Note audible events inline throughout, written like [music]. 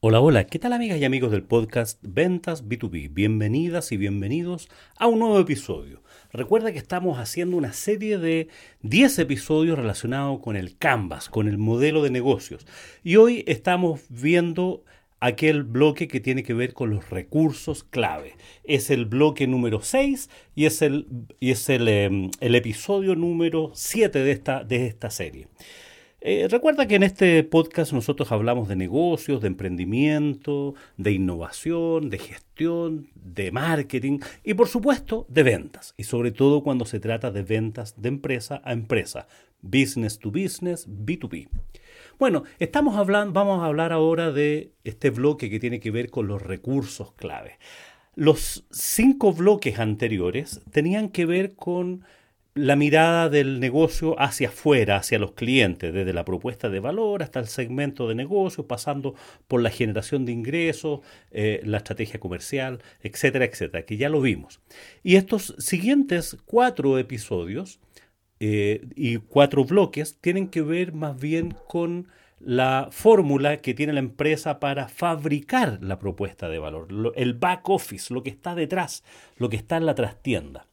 Hola, hola, ¿qué tal amigas y amigos del podcast Ventas B2B? Bienvenidas y bienvenidos a un nuevo episodio. Recuerda que estamos haciendo una serie de 10 episodios relacionados con el Canvas, con el modelo de negocios. Y hoy estamos viendo aquel bloque que tiene que ver con los recursos clave. Es el bloque número 6 y es el, y es el, em, episodio número 7 de esta, de esta serie. Eh, recuerda que en este podcast nosotros hablamos de negocios, de emprendimiento, de innovación, de gestión, de marketing y por supuesto de ventas. Y sobre todo cuando se trata de ventas de empresa a empresa, business to business, B2B. Bueno, estamos hablando, vamos a hablar ahora de este bloque que tiene que ver con los recursos clave. Los cinco bloques anteriores tenían que ver con la mirada del negocio hacia afuera, hacia los clientes, desde la propuesta de valor hasta el segmento de negocio, pasando por la generación de ingresos, eh, la estrategia comercial, etcétera, etcétera, que ya lo vimos. Y estos siguientes cuatro episodios eh, y cuatro bloques tienen que ver más bien con la fórmula que tiene la empresa para fabricar la propuesta de valor, lo- el back office, lo que está detrás, lo que está en la trastienda.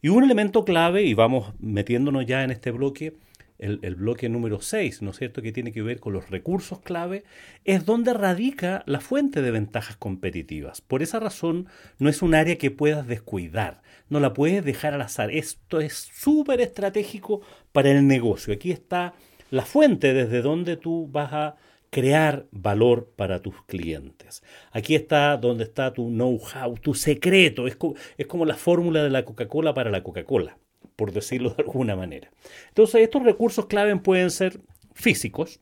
Y un elemento clave, y vamos metiéndonos ya en este bloque, el, bloque número 6, ¿no es cierto?, que tiene que ver con los recursos clave, es donde radica la fuente de ventajas competitivas. Por esa razón, no es un área que puedas descuidar, no la puedes dejar al azar. Esto es súper estratégico para el negocio. Aquí está la fuente desde donde tú vas a crear valor para tus clientes. Aquí está donde está tu know-how, tu secreto. Es, es como la fórmula de la Coca-Cola para la Coca-Cola, por decirlo [laughs] de alguna manera. Entonces, estos recursos clave pueden ser físicos,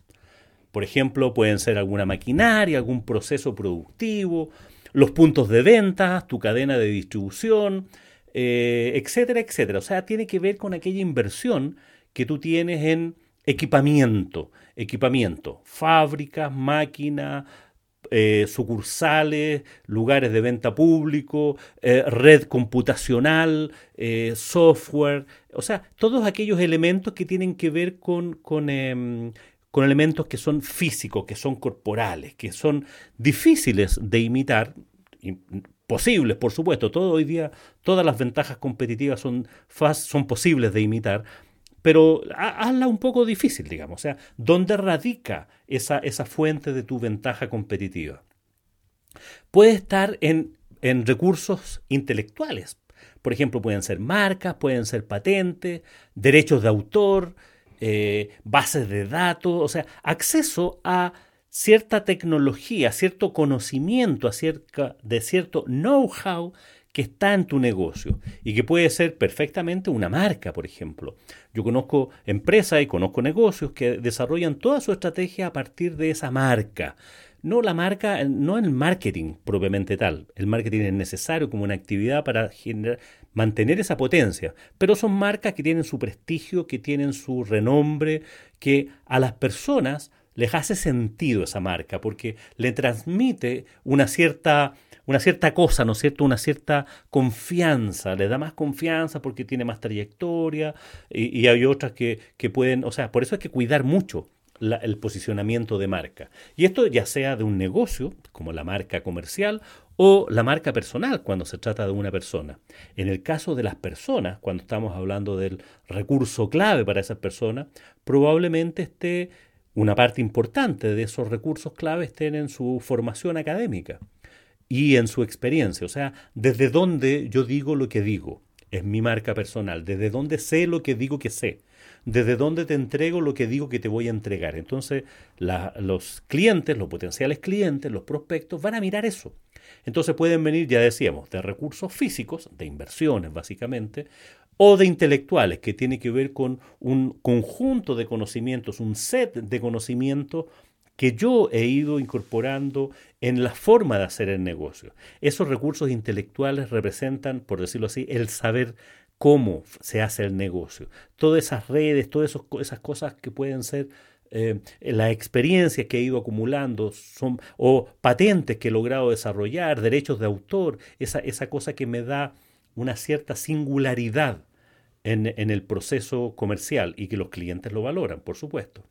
por ejemplo, pueden ser alguna maquinaria, algún proceso productivo, los puntos de venta, tu cadena de distribución, eh, etcétera, etcétera. O sea, tiene que ver con aquella inversión que tú tienes en equipamiento, equipamiento, fábricas, máquinas, eh, sucursales, lugares de venta público, eh, red computacional, eh, software, o sea, todos aquellos elementos que tienen que ver con, con, em, con elementos que son físicos, que son corporales, que son difíciles de imitar, posibles, por supuesto. Todo hoy día, todas las ventajas competitivas son, son posibles de imitar, pero ha- hazla un poco difícil, digamos. O sea, ¿dónde radica esa, esa fuente de tu ventaja competitiva? Puede estar en, en recursos intelectuales. Por ejemplo, pueden ser marcas, pueden ser patentes, derechos de autor, eh, bases de datos, o sea, acceso a cierta tecnología, cierto conocimiento acerca de cierto know-how que está en tu negocio y que puede ser perfectamente una marca, por ejemplo. Yo conozco empresas y conozco negocios que desarrollan toda su estrategia a partir de esa marca. No la marca, no el marketing propiamente tal. El marketing es necesario como una actividad para mantener esa potencia, pero son marcas que tienen su prestigio, que tienen su renombre, que a las personas les hace sentido esa marca porque le transmite una cierta una cierta cosa, ¿no es cierto? Una cierta confianza, le da más confianza porque tiene más trayectoria y, hay otras que, que pueden, o sea, por eso hay que cuidar mucho el posicionamiento de marca. Y esto ya sea de un negocio, como la marca comercial, o la marca personal, cuando se trata de una persona. En el caso de las personas, cuando estamos hablando del recurso clave para esas personas, probablemente esté una parte importante de esos recursos clave estén en su formación académica y en su experiencia. O sea, desde dónde yo digo lo que digo. Es mi marca personal. Desde dónde sé lo que digo que sé. Desde dónde te entrego lo que digo que te voy a entregar. Entonces, los clientes, los potenciales clientes, los prospectos van a mirar eso. Entonces pueden venir, ya decíamos, de recursos físicos, de inversiones básicamente, o de intelectuales, que tiene que ver con un conjunto de conocimientos, un set de conocimientos que yo he ido incorporando en la forma de hacer el negocio. Esos recursos intelectuales representan, por decirlo así, el saber cómo se hace el negocio. Todas esas redes, todas esas cosas que pueden ser eh, la experiencia que he ido acumulando, son, o patentes que he logrado desarrollar, derechos de autor, esa, esa cosa que me da una cierta singularidad en, en el proceso comercial y que los clientes lo valoran, por supuesto.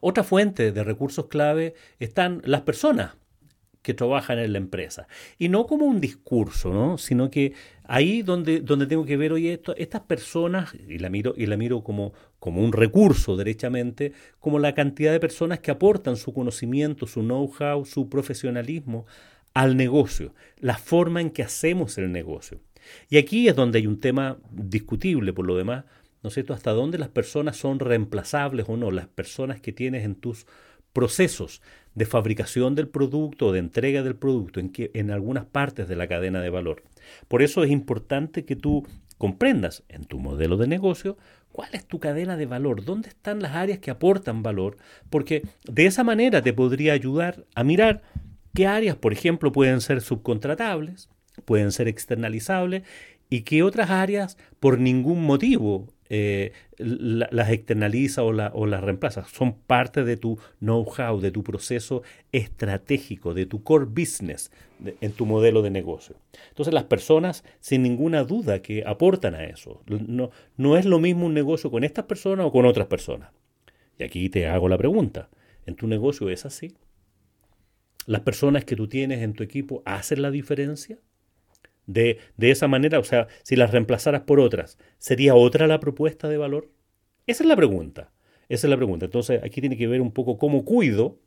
Otra fuente de recursos clave están las personas que trabajan en la empresa. Y no como un discurso, ¿no? sino que ahí donde, donde tengo que ver, oye, esto, estas personas, y la miro, y la miro como, como un recurso derechamente, como la cantidad de personas que aportan su conocimiento, su know-how, su profesionalismo al negocio, la forma en que hacemos el negocio. Y aquí es donde hay un tema discutible, por lo demás, ¿no es cierto? Hasta dónde las personas son reemplazables o no, las personas que tienes en tus procesos de fabricación del producto de entrega del producto en, que, en algunas partes de la cadena de valor. Por eso es importante que tú comprendas en tu modelo de negocio cuál es tu cadena de valor, dónde están las áreas que aportan valor, porque de esa manera te podría ayudar a mirar qué áreas, por ejemplo, pueden ser subcontratables, pueden ser externalizables y qué otras áreas por ningún motivo eh, las externaliza o, o las reemplaza. Son parte de tu know-how, de tu proceso estratégico, de tu core business en tu modelo de negocio. Entonces las personas, sin ninguna duda, que aportan a eso. No, no es lo mismo un negocio con estas personas o con otras personas. Y aquí te hago la pregunta. ¿En tu negocio es así? ¿Las personas que tú tienes en tu equipo hacen la diferencia? De, de esa manera, o sea, si las reemplazaras por otras, ¿sería otra la propuesta de valor? Esa es la pregunta. Esa es la pregunta. Entonces, aquí tiene que ver un poco cómo cuido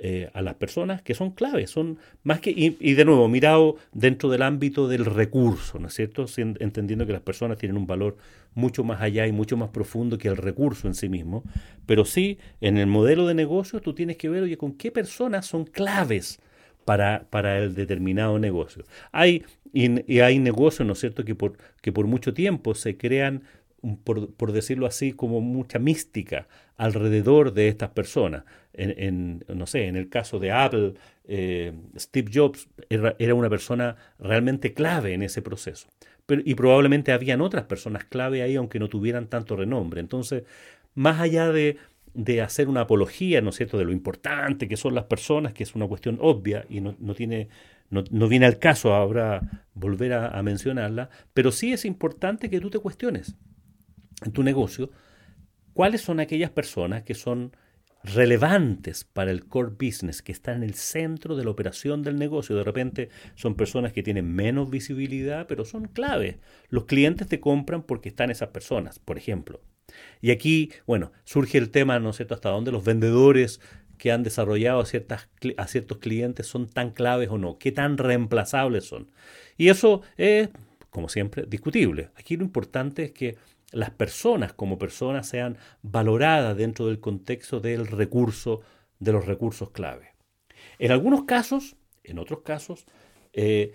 eh, a las personas que son claves, son más que, y, de nuevo, mirado dentro del ámbito del recurso, ¿no es cierto? entendiendo que las personas tienen un valor mucho más allá y mucho más profundo que el recurso en sí mismo, pero sí, en el modelo de negocio tú tienes que ver, oye, con qué personas son claves para, para el determinado negocio. Hay y, hay negocios, ¿no es cierto?, que por, que por mucho tiempo se crean, por, decirlo así, como mucha mística alrededor de estas personas. En, no sé, en el caso de Apple, eh, Steve Jobs era, una persona realmente clave en ese proceso. Y probablemente habían otras personas clave ahí, aunque no tuvieran tanto renombre. Entonces, más allá de, de hacer una apología, ¿no es cierto?, de lo importante que son las personas, que es una cuestión obvia y no, no tiene no, viene al caso ahora volver a, mencionarla, pero sí es importante que tú te cuestiones en tu negocio cuáles son aquellas personas que son relevantes para el core business, que están en el centro de la operación del negocio. De repente son personas que tienen menos visibilidad, pero son claves. Los clientes te compran porque están esas personas, por ejemplo. Y aquí, bueno, surge el tema, ¿no sé hasta dónde los vendedores que han desarrollado a, ciertas, a ciertos clientes son tan claves o no, qué tan reemplazables son. Y eso es, como siempre, discutible. Aquí lo importante es que las personas como personas sean valoradas dentro del contexto del recurso, de los recursos clave. En algunos casos, en otros casos, eh,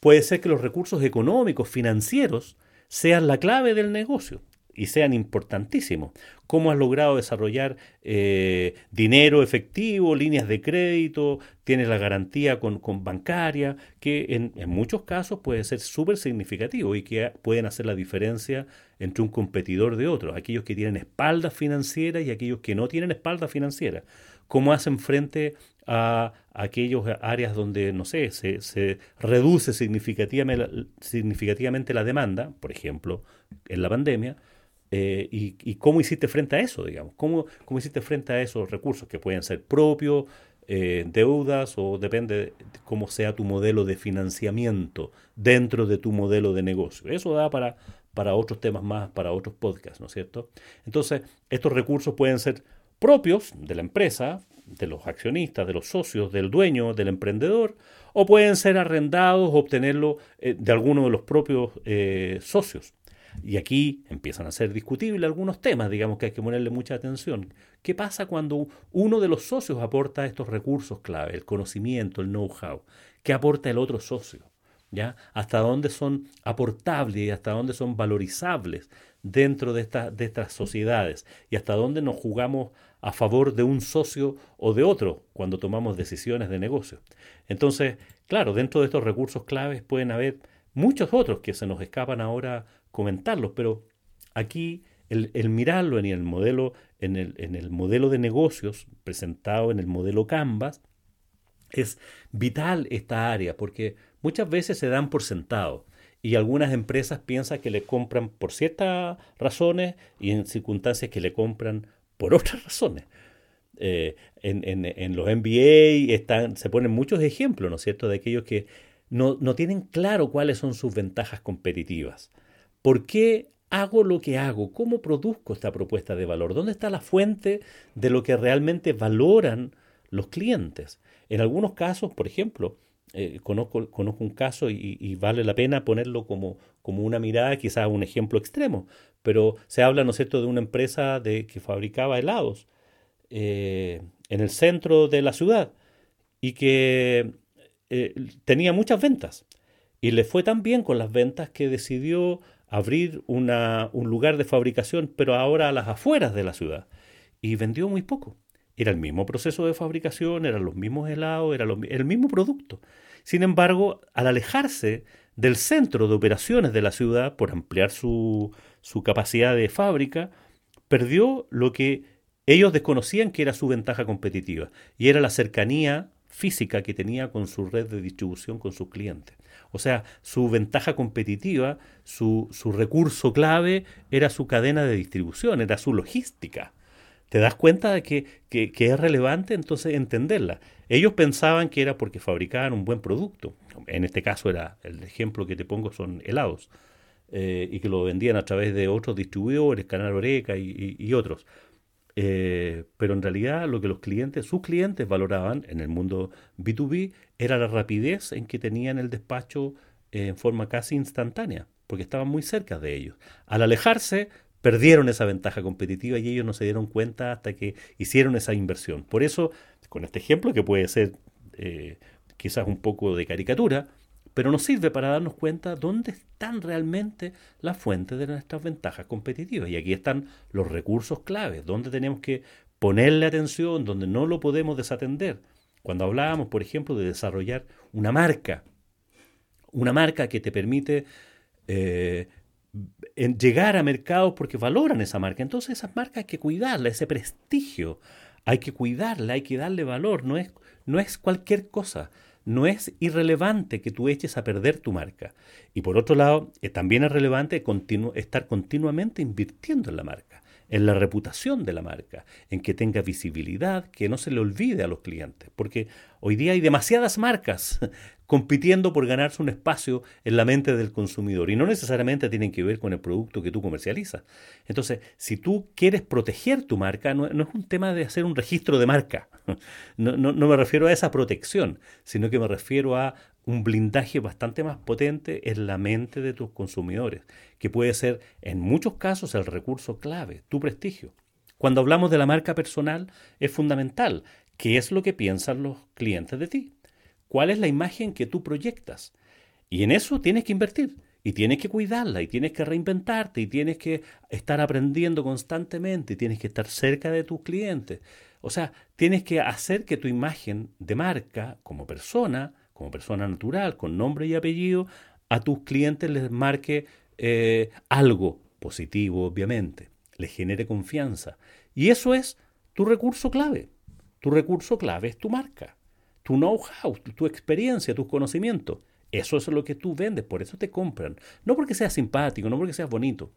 puede ser que los recursos económicos, financieros, sean la clave del negocio y sean importantísimos. Cómo has logrado desarrollar eh, dinero efectivo, líneas de crédito, tienes la garantía con, bancaria, que en, en, muchos casos puede ser súper significativo y que pueden hacer la diferencia entre un competidor de otro, aquellos que tienen espalda financiera y aquellos que no tienen espalda financiera. Cómo hacen frente a aquellas áreas donde, no sé, se, se reduce significativamente, significativamente la demanda, por ejemplo, en la pandemia, eh, y, cómo hiciste frente a eso, digamos? ¿Cómo, ¿Cómo hiciste frente a esos recursos que pueden ser propios, eh, deudas o depende de cómo sea tu modelo de financiamiento dentro de tu modelo de negocio? Eso da para, para otros temas más, para otros podcasts, ¿no es cierto? Entonces, estos recursos pueden ser propios de la empresa, de los accionistas, de los socios, del dueño, del emprendedor, o pueden ser arrendados o obtenerlo eh, de alguno de los propios socios. Y aquí empiezan a ser discutibles algunos temas, digamos que hay que ponerle mucha atención. ¿Qué pasa cuando uno de los socios aporta estos recursos clave, el conocimiento, el know-how? ¿Qué aporta el otro socio? ¿Ya? ¿Hasta dónde son aportables y hasta dónde son valorizables dentro de, de estas sociedades? ¿Y hasta dónde nos jugamos a favor de un socio o de otro cuando tomamos decisiones de negocio? Entonces, claro, dentro de estos recursos claves pueden haber muchos otros que se nos escapan ahora comentarlos, pero aquí el, mirarlo en el, modelo, en, el, en el modelo de negocios presentado en el modelo Canvas, es vital esta área porque muchas veces se dan por sentado y algunas empresas piensan que le compran por ciertas razones y en circunstancias que le compran por [laughs] otras razones. Eh, en, los MBA están, se ponen muchos ejemplos, ¿no cierto?, de aquellos que no, no tienen claro cuáles son sus ventajas competitivas. ¿Por qué hago lo que hago? ¿Cómo produzco esta propuesta de valor? ¿Dónde está la fuente de lo que realmente valoran los clientes? En algunos casos, por ejemplo, eh, conozco, un caso y, vale la pena ponerlo como, como una mirada, quizás un ejemplo extremo, pero se habla, ¿no es cierto?, de una empresa de, que fabricaba helados eh, en el centro de la ciudad y que eh, tenía muchas ventas. Y le fue tan bien con las ventas que decidió abrir una, un lugar de fabricación, pero ahora a las afueras de la ciudad. Y vendió muy poco. Era el mismo proceso de fabricación, eran los mismos helados, era el mismo producto. Sin embargo, al alejarse del centro de operaciones de la ciudad por ampliar su, su capacidad de fábrica, perdió lo que ellos desconocían que era su ventaja competitiva, y era la cercanía física que tenía con su red de distribución con sus clientes. O sea, su ventaja competitiva, su, su recurso clave era su cadena de distribución, era su logística te das cuenta de que, es relevante entonces entenderla. Ellos pensaban que era porque fabricaban un buen producto. En este caso era, el ejemplo que te pongo son helados. Eh, y que lo vendían a través de otros distribuidores, Canal Oreca y, otros. Eh, pero en realidad lo que los clientes, sus clientes valoraban en el mundo B2B era la rapidez en que tenían el despacho en forma casi instantánea, porque estaban muy cerca de ellos. Al alejarse, perdieron esa ventaja competitiva y ellos no se dieron cuenta hasta que hicieron esa inversión. Por eso, con este ejemplo, que puede ser eh, quizás un poco de caricatura, pero nos sirve para darnos cuenta dónde están realmente las fuentes de nuestras ventajas competitivas. Y aquí están los recursos claves, dónde tenemos que ponerle atención, donde no lo podemos desatender. Cuando hablábamos, por ejemplo, de desarrollar una marca, una marca que te permite eh, en llegar a mercados porque valoran esa marca. Entonces esas marcas hay que cuidarla, ese prestigio, hay que cuidarla, hay que darle valor, no es, no es cualquier cosa. No es irrelevante que tú eches a perder tu marca. Y por otro lado, también es relevante estar continuamente invirtiendo en la marca, en la reputación de la marca, en que tenga visibilidad, que no se le olvide a los clientes. Porque hoy día hay demasiadas marcas compitiendo por ganarse un espacio en la mente del consumidor y no necesariamente tienen que ver con el producto que tú comercializas. Entonces, si tú quieres proteger tu marca, no, es un tema de hacer un registro de marca, [laughs] no, no, me refiero a esa protección, sino que me refiero a un blindaje bastante más potente en la mente de tus consumidores, que puede ser en muchos casos el recurso clave, tu prestigio. Cuando hablamos de la marca personal, es fundamental qué es lo que piensan los clientes de ti cuál es la imagen que tú proyectas. Y en eso tienes que invertir. Y tienes que cuidarla, y tienes que reinventarte, y tienes que estar aprendiendo constantemente, y tienes que estar cerca de tus clientes. O sea, tienes que hacer que tu imagen de marca, como persona, como persona natural, con nombre y apellido, a tus clientes les marque eh, algo positivo, obviamente, les genere confianza. Y eso es tu recurso clave. Tu recurso clave es tu marca tu know-how, tu, experiencia, tus conocimientos. Eso es lo que tú vendes, por eso te compran. No porque seas simpático, no porque seas bonito.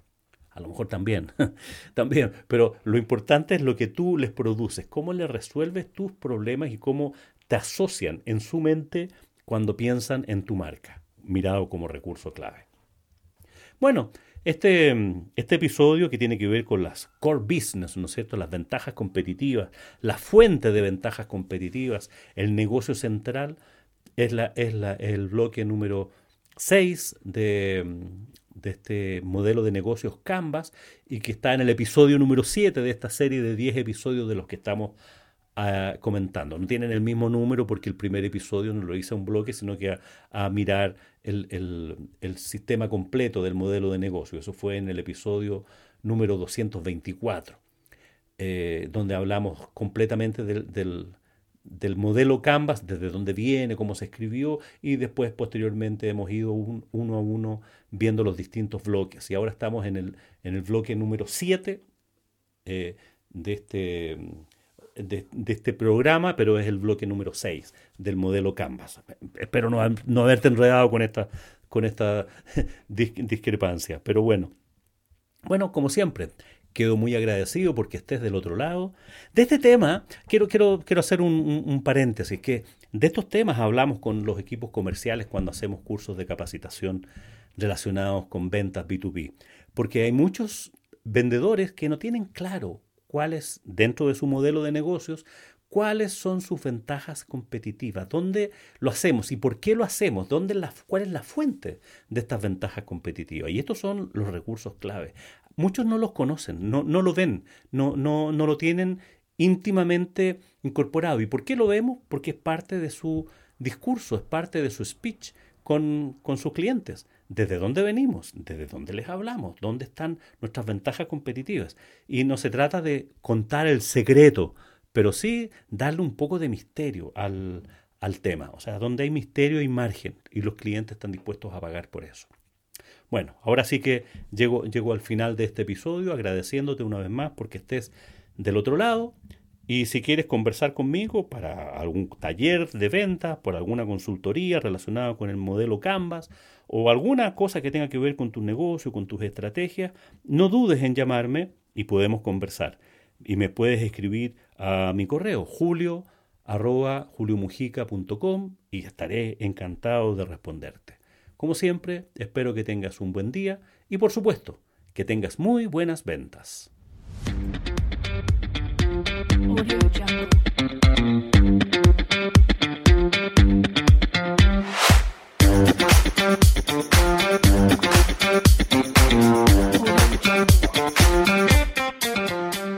A lo mejor también, [laughs] también. Pero lo importante es lo que tú les produces, cómo les resuelves tus problemas y cómo te asocian en su mente cuando piensan en tu marca, mirado como recurso clave. Bueno, este, este, episodio que tiene que ver con las core business, ¿no es cierto? Las ventajas competitivas, la fuente de ventajas competitivas, el negocio central, es, la, es la, el bloque número 6 de, de este modelo de negocios Canvas y que está en el episodio número 7 de esta serie de 10 episodios de los que estamos comentando. No tienen el mismo número porque el primer episodio no lo hice a un bloque, sino que a, mirar el, sistema completo del modelo de negocio. Eso fue en el episodio número 224, eh, donde hablamos completamente del, del modelo Canvas, desde dónde viene, cómo se escribió, y después posteriormente hemos ido uno a uno viendo los distintos bloques. Y ahora estamos en el, en el bloque número 7 eh, de, este, de, este programa, pero es el bloque número 6 del modelo Canvas. Espero no, no haberte enredado con esta, con esta [laughs] discrepancia, pero bueno. Bueno, como siempre, quedo muy agradecido porque estés del otro lado. De este tema, quiero, quiero, quiero hacer un, paréntesis, que de estos temas hablamos con los equipos comerciales cuando hacemos cursos de capacitación relacionados con ventas B2B, porque hay muchos vendedores que no tienen claro cuáles, dentro de su modelo de negocios, cuáles son sus ventajas competitivas, dónde lo hacemos y por qué lo hacemos, ¿Dónde la, cuál es la fuente de estas ventajas competitivas. Y estos son los recursos clave. Muchos no los conocen, no, no lo ven, no, no, no lo tienen íntimamente incorporado. ¿Y por qué lo vemos? Porque es parte de su discurso, es parte de su speech con, con sus clientes. ¿Desde dónde venimos? ¿Desde dónde les hablamos? ¿Dónde están nuestras ventajas competitivas? Y no se trata de contar el secreto, pero sí darle un poco de misterio al, al tema. O sea, donde hay misterio hay margen y los clientes están dispuestos a pagar por eso. Bueno, ahora sí que llego, llego al final de este episodio agradeciéndote una vez más porque estés del otro lado. Y si quieres conversar conmigo para algún taller de venta, por alguna consultoría relacionada con el modelo Canvas o alguna cosa que tenga que ver con tu negocio, con tus estrategias, no dudes en llamarme y podemos conversar. Y me puedes escribir a mi correo julio y estaré encantado de responderte. Como siempre, espero que tengas un buen día y por supuesto, que tengas muy buenas ventas. Audio Jungle.